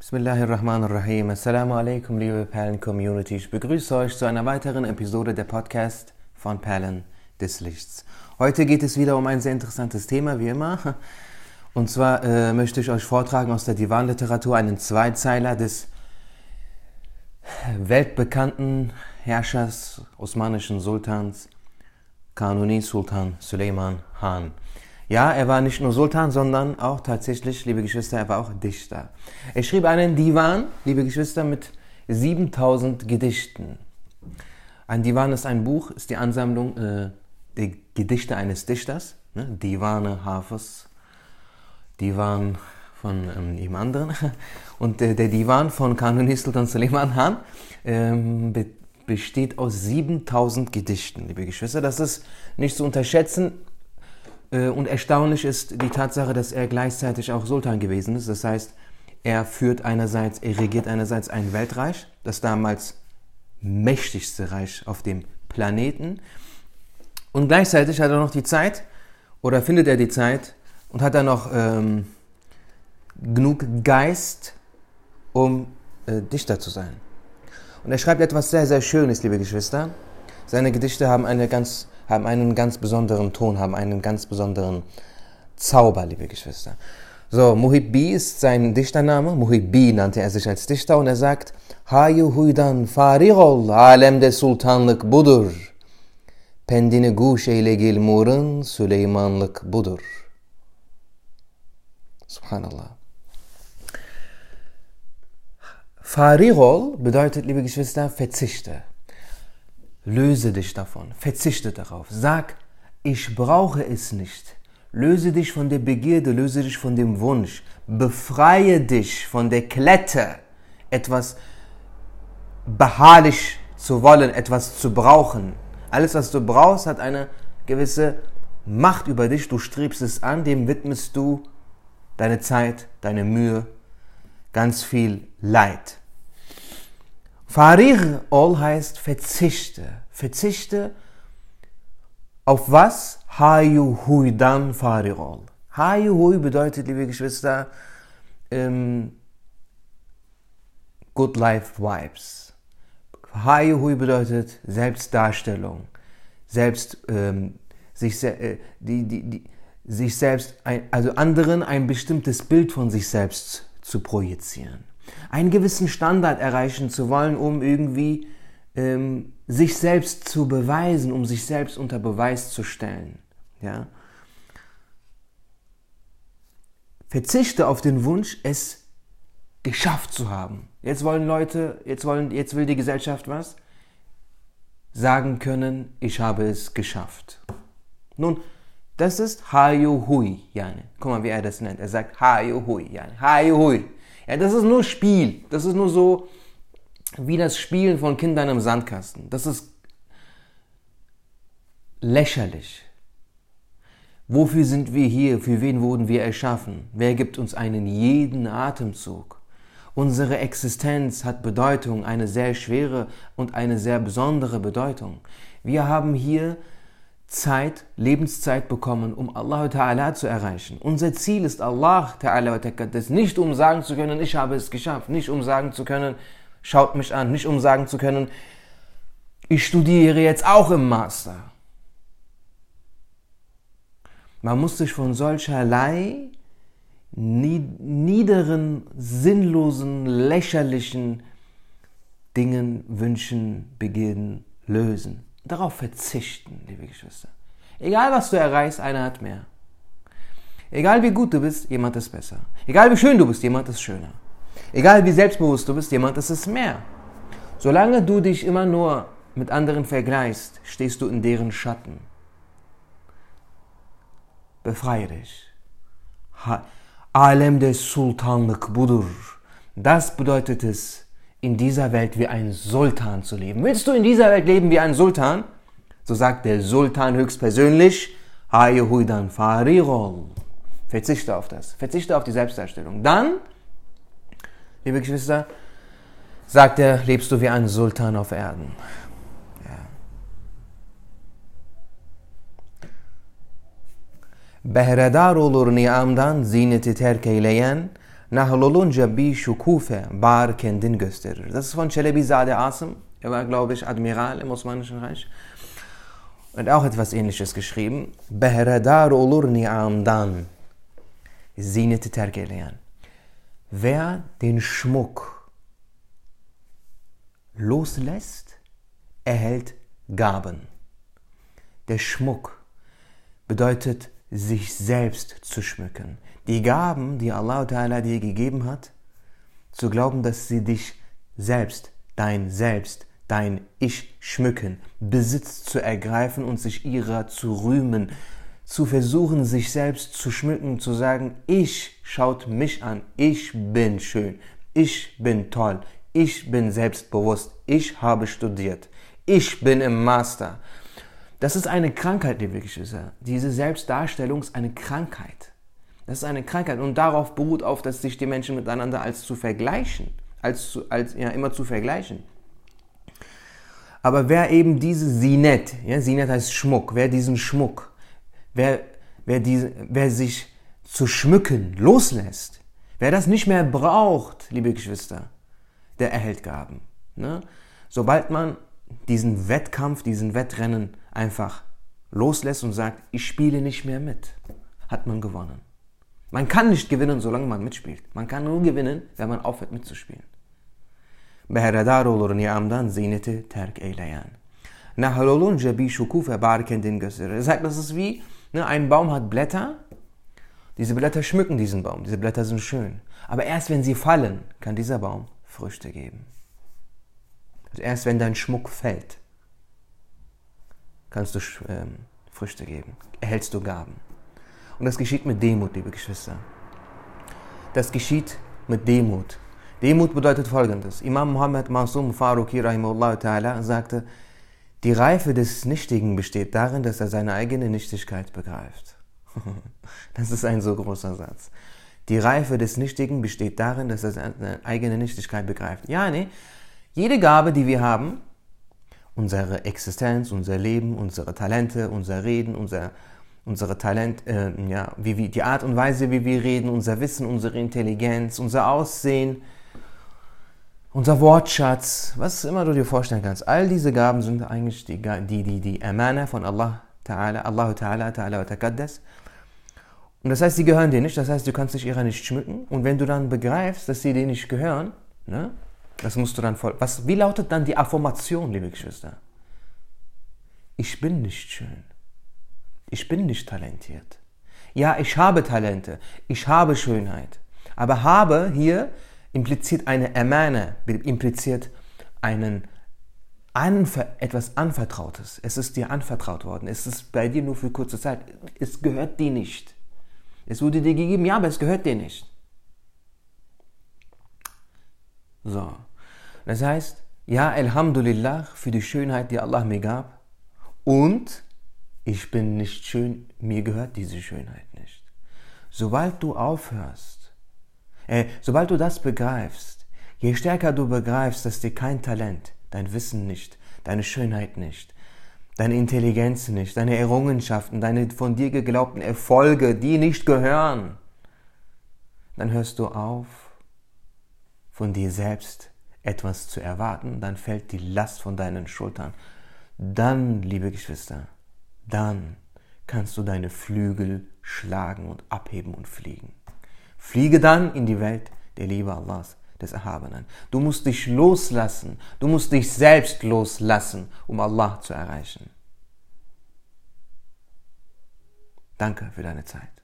Bismillahirrahmanirrahim. Assalamu alaikum, liebe Perlen-Community. Ich begrüße euch zu einer weiteren Episode der Podcast von Perlen des Lichts. Heute geht es wieder um ein sehr interessantes Thema, wie immer. Und zwar äh, möchte ich euch vortragen aus der Divan-Literatur einen Zweizeiler des weltbekannten Herrschers, osmanischen Sultans, Kanuni Sultan Suleiman Han. Ja, er war nicht nur Sultan, sondern auch tatsächlich, liebe Geschwister, er war auch Dichter. Er schrieb einen Divan, liebe Geschwister, mit 7000 Gedichten. Ein Divan ist ein Buch, ist die Ansammlung äh, der Gedichte eines Dichters. Ne? Divane Hafez, Divan von ähm, ihm anderen. Und äh, der Divan von Kanuni Sultan Suleiman Han ähm, be besteht aus 7000 Gedichten, liebe Geschwister. Das ist nicht zu unterschätzen. Äh, und erstaunlich ist die Tatsache, dass er gleichzeitig auch Sultan gewesen ist. Das heißt, er führt einerseits, er regiert einerseits ein Weltreich, das damals mächtigste Reich auf dem Planeten. Und gleichzeitig hat er noch die Zeit, oder findet er die Zeit, und hat er noch ähm, genug Geist, um äh, Dichter zu sein. Und er schreibt etwas sehr, sehr Schönes, liebe Geschwister. Seine Gedichte haben eine ganz haben einen ganz besonderen Ton, haben einen ganz besonderen Zauber, liebe Geschwister. So, Muhibbi ist sein Dichtername. Muhibbi nannte er sich als Dichter und er sagt, Hayu huydan farigol, alemde sultanlık budur. Pendini guş eyle gilmurun, Süleymanlık budur. Subhanallah. Farigol bedeutet, liebe Geschwister, verzichte. Löse dich davon, verzichte darauf. Sag, ich brauche es nicht. Löse dich von der Begierde, löse dich von dem Wunsch. Befreie dich von der Klette, etwas beharrlich zu wollen, etwas zu brauchen. Alles, was du brauchst, hat eine gewisse Macht über dich. Du strebst es an, dem widmest du deine Zeit, deine Mühe, ganz viel Leid. Farir ol heißt verzichte. Verzichte auf was? Hayu huidan farirol. Hayu hui bedeutet, liebe Geschwister, ähm, Good Life Vibes. Hayu hui bedeutet Selbstdarstellung, selbst ähm, sich, äh, die, die, die, sich selbst, ein, also anderen ein bestimmtes Bild von sich selbst zu projizieren einen gewissen Standard erreichen zu wollen, um irgendwie ähm, sich selbst zu beweisen, um sich selbst unter Beweis zu stellen. Ja? Verzichte auf den Wunsch, es geschafft zu haben. Jetzt wollen Leute, jetzt, wollen, jetzt will die Gesellschaft was? Sagen können, ich habe es geschafft. Nun, das ist Hayo Hui, yani. Guck mal, wie er das nennt. Er sagt Hayo Hui, yani. Hayo Hui. Ja, das ist nur Spiel. Das ist nur so wie das Spielen von Kindern im Sandkasten. Das ist lächerlich. Wofür sind wir hier? Für wen wurden wir erschaffen? Wer gibt uns einen jeden Atemzug? Unsere Existenz hat Bedeutung, eine sehr schwere und eine sehr besondere Bedeutung. Wir haben hier Zeit, Lebenszeit bekommen, um Allah Ta'ala zu erreichen. Unser Ziel ist Allah Ta'ala das nicht um sagen zu können, ich habe es geschafft, nicht um sagen zu können, schaut mich an, nicht um sagen zu können, ich studiere jetzt auch im Master. Man muss sich von solcherlei niederen, sinnlosen, lächerlichen Dingen, Wünschen, Begierden lösen darauf verzichten, liebe Geschwister. Egal was du erreichst, einer hat mehr. Egal wie gut du bist, jemand ist besser. Egal wie schön du bist, jemand ist schöner. Egal wie selbstbewusst du bist, jemand ist es mehr. Solange du dich immer nur mit anderen vergleichst, stehst du in deren Schatten. Befreie dich. Alem des Sultanlık budur. Das bedeutet es, in dieser Welt wie ein Sultan zu leben. Willst du in dieser Welt leben wie ein Sultan? So sagt der Sultan höchstpersönlich, Huidan Farirol. Verzichte auf das. Verzichte auf die Selbstdarstellung. Dann, liebe Geschwister, sagt er, lebst du wie ein Sultan auf Erden. Behredar olur niamdan zineti terk eyleyen, nahlolunca bir şukufe bar kendin gösterir. Das ist von Çelebizade Asim. Er war, glaube ich, Admiral im Osmanischen Reich. Und auch etwas ähnliches geschrieben. Behredar olur ni'amdan. Zineti terk eyleyen. Wer den Schmuck loslässt, erhält Gaben. Der Schmuck bedeutet, sich selbst zu schmücken. Die Gaben, die Allah Ta'ala dir gegeben hat, zu glauben, dass sie dich selbst, dein Selbst, dein Ich schmücken, Besitz zu ergreifen und sich ihrer zu rühmen, zu versuchen, sich selbst zu schmücken, zu sagen, ich schaut mich an, ich bin schön, ich bin toll, ich bin selbstbewusst, ich habe studiert, ich bin im Master. Das ist eine Krankheit, liebe Geschwister. Diese Selbstdarstellung ist eine Krankheit. Das ist eine Krankheit und darauf beruht auf, dass sich die Menschen miteinander als zu vergleichen, als, zu, als ja, immer zu vergleichen. Aber wer eben diese Sinet, ja, Sinet heißt Schmuck, wer diesen Schmuck wer, wer, diese, wer sich zu schmücken loslässt, wer das nicht mehr braucht, liebe Geschwister, der erhält Gaben. Ne? Sobald man diesen Wettkampf, diesen Wettrennen einfach loslässt und sagt, ich spiele nicht mehr mit, hat man gewonnen. Man kann nicht gewinnen, solange man mitspielt. Man kann nur gewinnen, wenn man aufhört mitzuspielen. Behredar olur niyamdan ziyneti terk eyleyen. Nahl olunca bir şukufe bar kendini gösterir. Er sagt, das ist wie Ne, ein Baum hat Blätter, diese Blätter schmücken diesen Baum, diese Blätter sind schön. Aber erst wenn sie fallen, kann dieser Baum Früchte geben. Erst wenn dein Schmuck fällt, kannst du ähm, Früchte geben, erhältst du Gaben. Und das geschieht mit Demut, liebe Geschwister. Das geschieht mit Demut. Demut bedeutet folgendes. Imam Muhammad Masum Faruqi Rahimullah Ta'ala sagte, die Reife des Nichtigen besteht darin, dass er seine eigene Nichtigkeit begreift. Das ist ein so großer Satz. Die Reife des Nichtigen besteht darin, dass er seine eigene Nichtigkeit begreift. Ja, nee. Jede Gabe, die wir haben, unsere Existenz, unser Leben, unsere Talente, unser Reden, unser, unsere Talent, äh, ja, wie, wie, die Art und Weise, wie wir reden, unser Wissen, unsere Intelligenz, unser Aussehen, unser Wortschatz, was immer du dir vorstellen kannst. All diese Gaben sind eigentlich die, die, die, die Amana von Allah Ta'ala, Allah Ta'ala, Ta'ala wa Taqaddas. Und das heißt, sie gehören dir nicht, das heißt, du kannst dich ihrer nicht schmücken. Und wenn du dann begreifst, dass sie dir nicht gehören, ne, das musst du dann voll. Was, wie lautet dann die Affirmation, liebe Geschwister? Ich bin nicht schön. Ich bin nicht talentiert. Ja, ich habe Talente. Ich habe Schönheit. Aber habe hier impliziert eine Amana, impliziert einen Anver etwas Anvertrautes. Es ist dir anvertraut worden. Es ist bei dir nur für kurze Zeit. Es gehört dir nicht. Es wurde dir gegeben, ja, aber es gehört dir nicht. So. Das heißt, ja, Alhamdulillah für die Schönheit, die Allah mir gab. Und ich bin nicht schön, mir gehört diese Schönheit nicht. Sobald du aufhörst, äh, sobald du das begreifst, je stärker du begreifst, dass dir kein Talent, dein Wissen nicht, deine Schönheit nicht, deine Intelligenz nicht, deine Errungenschaften, deine von dir geglaubten Erfolge, die nicht gehören, dann hörst du auf, von dir selbst etwas zu erwarten, dann fällt die Last von deinen Schultern. Dann, liebe Geschwister, dann kannst du deine Flügel schlagen und abheben und fliegen. Fliege dann in die Welt der Liebe Allahs, des Erhabenen. Du musst dich loslassen, du musst dich selbst loslassen, um Allah zu erreichen. Danke für deine Zeit.